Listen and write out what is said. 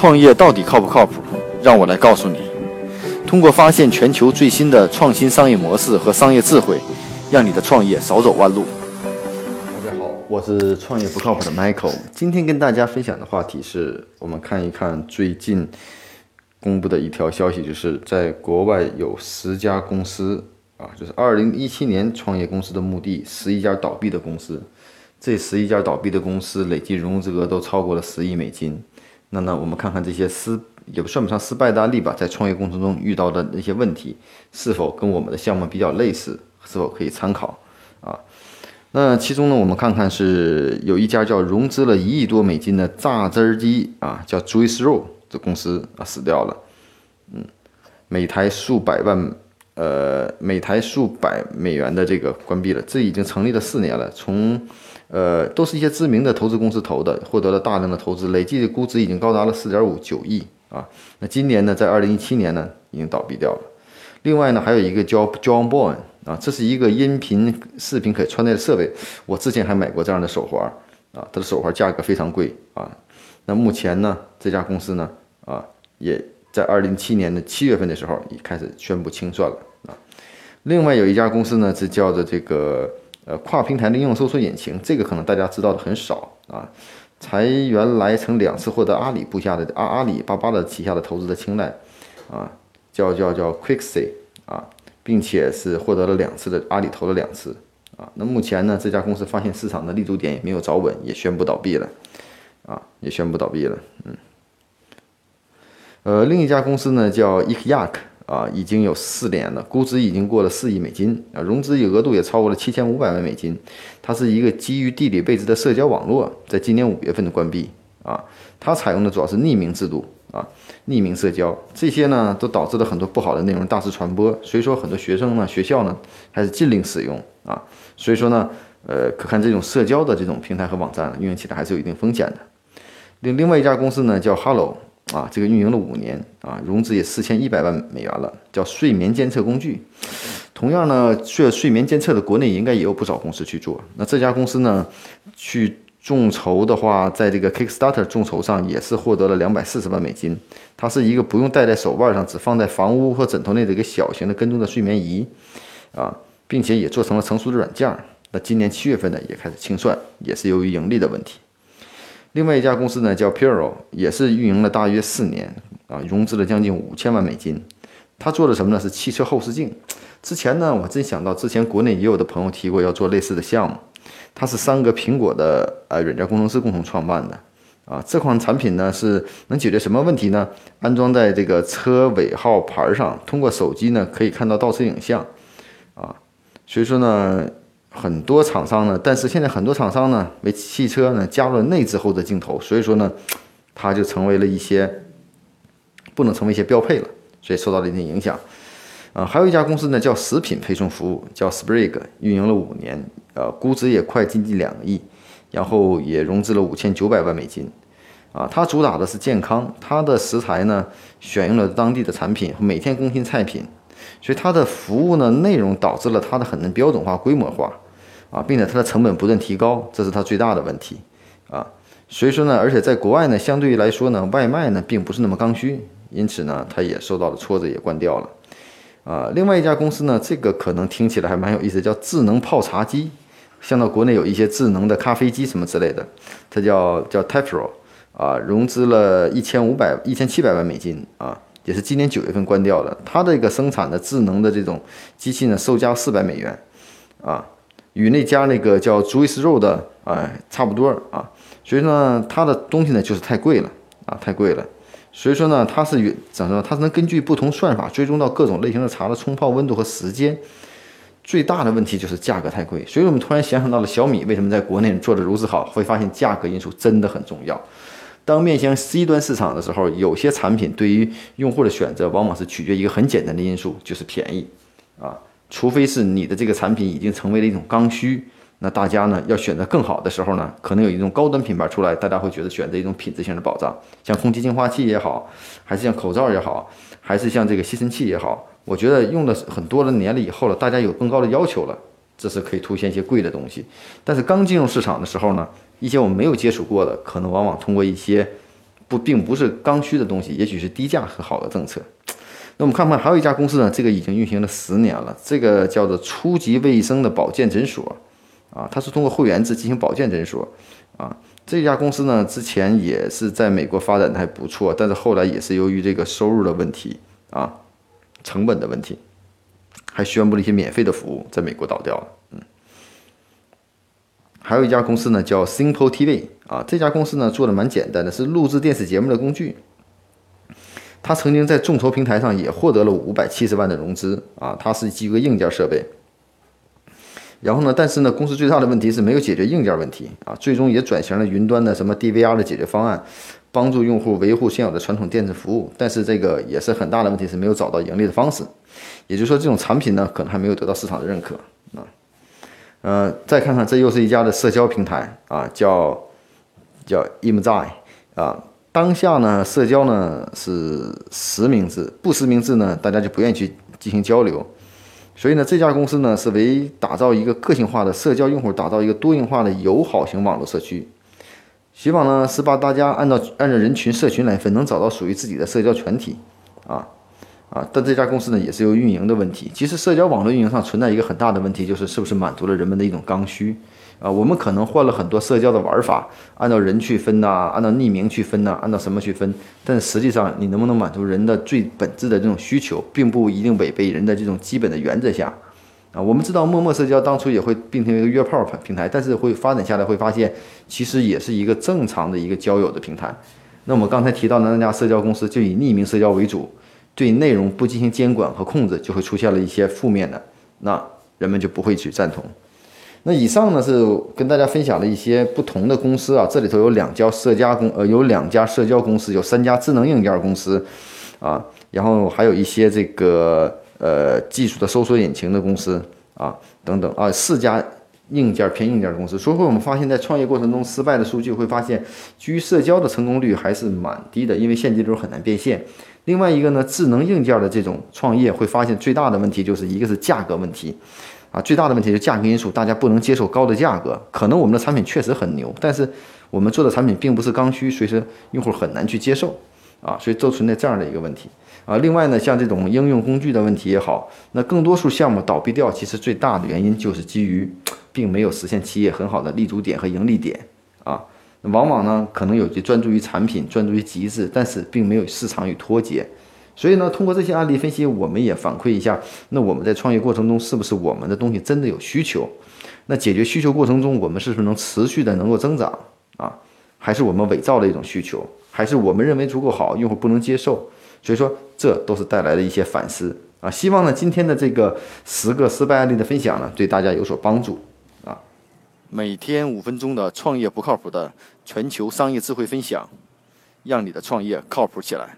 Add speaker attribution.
Speaker 1: 创业到底靠不靠谱？让我来告诉你。通过发现全球最新的创新商业模式和商业智慧，让你的创业少走弯路。大家好，我是创业不靠谱的 Michael。今天跟大家分享的话题是我们看一看最近公布的一条消息，就是在国外有十家公司啊，就是二零一七年创业公司的目的，十一家倒闭的公司。这十一家倒闭的公司累计融资额都超过了十亿美金。那呢，我们看看这些失也不算不上失败的案例吧，在创业过程中遇到的那些问题，是否跟我们的项目比较类似，是否可以参考啊？那其中呢，我们看看是有一家叫融资了一亿多美金的榨汁机啊，叫 Juice Roll 这公司啊死掉了，嗯，每台数百万呃每台数百美元的这个关闭了，这已经成立了四年了，从。呃，都是一些知名的投资公司投的，获得了大量的投资，累计的估值已经高达了四点五九亿啊。那今年呢，在二零一七年呢，已经倒闭掉了。另外呢，还有一个叫 John Boy 啊，这是一个音频视频可穿戴的设备。我之前还买过这样的手环啊，它的手环价格非常贵啊。那目前呢，这家公司呢啊，也在二零一七年的七月份的时候，已开始宣布清算了啊。另外有一家公司呢，是叫做这个。呃，跨平台的应用搜索引擎，这个可能大家知道的很少啊。才原来曾两次获得阿里部下的阿阿里巴巴的旗下的投资的青睐，啊，叫叫叫 Quixy 啊，并且是获得了两次的阿里投了两次啊。那目前呢，这家公司发现市场的立足点也没有找稳，也宣布倒闭了啊，也宣布倒闭了。嗯，呃，另一家公司呢叫 Ikyak，。啊，已经有四年了，估值已经过了四亿美金啊，融资额度也超过了七千五百万美金。它是一个基于地理位置的社交网络，在今年五月份的关闭啊。它采用的主要是匿名制度啊，匿名社交这些呢，都导致了很多不好的内容大肆传播。所以说，很多学生呢，学校呢，还是禁令使用啊。所以说呢，呃，可看这种社交的这种平台和网站运营起来还是有一定风险的。另另外一家公司呢，叫 Hello。啊，这个运营了五年啊，融资也四千一百万美元了，叫睡眠监测工具。同样呢，做睡眠监测的国内应该也有不少公司去做。那这家公司呢，去众筹的话，在这个 Kickstarter 众筹上也是获得了两百四十万美金。它是一个不用戴在手腕上，只放在房屋或枕头内的一个小型的跟踪的睡眠仪啊，并且也做成了成熟的软件。那今年七月份呢，也开始清算，也是由于盈利的问题。另外一家公司呢，叫 Puro，也是运营了大约四年啊，融资了将近五千万美金。他做的什么呢？是汽车后视镜。之前呢，我真想到之前国内也有的朋友提过要做类似的项目。它是三个苹果的呃软件工程师共同创办的啊。这款产品呢是能解决什么问题呢？安装在这个车尾号牌上，通过手机呢可以看到倒车影像啊。所以说呢。很多厂商呢，但是现在很多厂商呢，为汽车呢加入了内置后的镜头，所以说呢，它就成为了一些不能成为一些标配了，所以受到了一定影响。啊，还有一家公司呢，叫食品配送服务，叫 Sprig，运营了五年，呃，估值也快接近两个亿，然后也融资了五千九百万美金。啊，它主打的是健康，它的食材呢选用了当地的产品，每天更新菜品。所以它的服务呢内容导致了它的很难标准化、规模化，啊，并且它的成本不断提高，这是它最大的问题，啊，所以说呢，而且在国外呢，相对于来说呢，外卖呢并不是那么刚需，因此呢，它也受到了挫折，也关掉了，啊，另外一家公司呢，这个可能听起来还蛮有意思，叫智能泡茶机，像到国内有一些智能的咖啡机什么之类的，它叫叫 Tefro，啊，融资了一千五百一千七百万美金，啊。也是今年九月份关掉的。它的一个生产的智能的这种机器呢，售价四百美元，啊，与那家那个叫 Juice Roll 的哎差不多啊。所以说呢，它的东西呢就是太贵了啊，太贵了。所以说呢，它是怎么说？它是能根据不同算法追踪到各种类型的茶的冲泡温度和时间。最大的问题就是价格太贵。所以我们突然想想到了小米为什么在国内做的如此好，会发现价格因素真的很重要。当面向 C 端市场的时候，有些产品对于用户的选择，往往是取决一个很简单的因素，就是便宜，啊，除非是你的这个产品已经成为了一种刚需，那大家呢要选择更好的时候呢，可能有一种高端品牌出来，大家会觉得选择一种品质性的保障，像空气净化器也好，还是像口罩也好，还是像这个吸尘器也好，我觉得用了很多的年了以后了，大家有更高的要求了，这是可以凸显一些贵的东西，但是刚进入市场的时候呢？一些我们没有接触过的，可能往往通过一些不并不是刚需的东西，也许是低价和好的政策。那我们看看还有一家公司呢，这个已经运行了十年了，这个叫做初级卫生的保健诊所，啊，它是通过会员制进行保健诊所，啊，这家公司呢之前也是在美国发展的还不错，但是后来也是由于这个收入的问题啊，成本的问题，还宣布了一些免费的服务，在美国倒掉了，嗯。还有一家公司呢叫 Simple TV，啊，这家公司呢做的蛮简单的，是录制电视节目的工具。他曾经在众筹平台上也获得了五百七十万的融资啊，它是基于个硬件设备。然后呢，但是呢，公司最大的问题是没有解决硬件问题啊，最终也转型了云端的什么 DVR 的解决方案，帮助用户维护现有的传统电子服务。但是这个也是很大的问题，是没有找到盈利的方式。也就是说，这种产品呢，可能还没有得到市场的认可啊。呃，再看看，这又是一家的社交平台啊，叫叫 Imzai 啊。当下呢，社交呢是实名制，不实名制呢，大家就不愿意去进行交流。所以呢，这家公司呢是为打造一个个性化的社交用户，打造一个多元化的友好型网络社区。希望呢是把大家按照按照人群社群来分，能找到属于自己的社交群体啊啊！但这家公司呢也是有运营的问题。其实社交网络运营上存在一个很大的问题，就是是不是满足了人们的一种刚需。啊，我们可能换了很多社交的玩法，按照人去分呐，按照匿名去分呐，按照什么去分？但实际上，你能不能满足人的最本质的这种需求，并不一定违背人的这种基本的原则下。啊，我们知道陌陌社交当初也会变成一个约炮平台，但是会发展下来会发现，其实也是一个正常的一个交友的平台。那我们刚才提到的那家社交公司就以匿名社交为主，对内容不进行监管和控制，就会出现了一些负面的，那人们就不会去赞同。那以上呢是跟大家分享了一些不同的公司啊，这里头有两家社交公呃有两家社交公司，有三家智能硬件公司，啊，然后还有一些这个呃技术的搜索引擎的公司啊等等啊四家硬件偏硬件公司。所以说我们发现，在创业过程中失败的数据会发现，基于社交的成功率还是蛮低的，因为现金流很难变现。另外一个呢，智能硬件的这种创业会发现最大的问题就是一个是价格问题。啊，最大的问题是价格因素，大家不能接受高的价格。可能我们的产品确实很牛，但是我们做的产品并不是刚需，所以说用户很难去接受。啊，所以都存在这样的一个问题。啊，另外呢，像这种应用工具的问题也好，那更多数项目倒闭掉，其实最大的原因就是基于并没有实现企业很好的立足点和盈利点。啊，往往呢，可能有些专注于产品，专注于极致，但是并没有市场与脱节。所以呢，通过这些案例分析，我们也反馈一下，那我们在创业过程中是不是我们的东西真的有需求？那解决需求过程中，我们是不是能持续的能够增长啊？还是我们伪造的一种需求？还是我们认为足够好，用户不能接受？所以说，这都是带来的一些反思啊。希望呢，今天的这个十个失败案例的分享呢，对大家有所帮助啊。每天五分钟的创业不靠谱的全球商业智慧分享，让你的创业靠谱起来。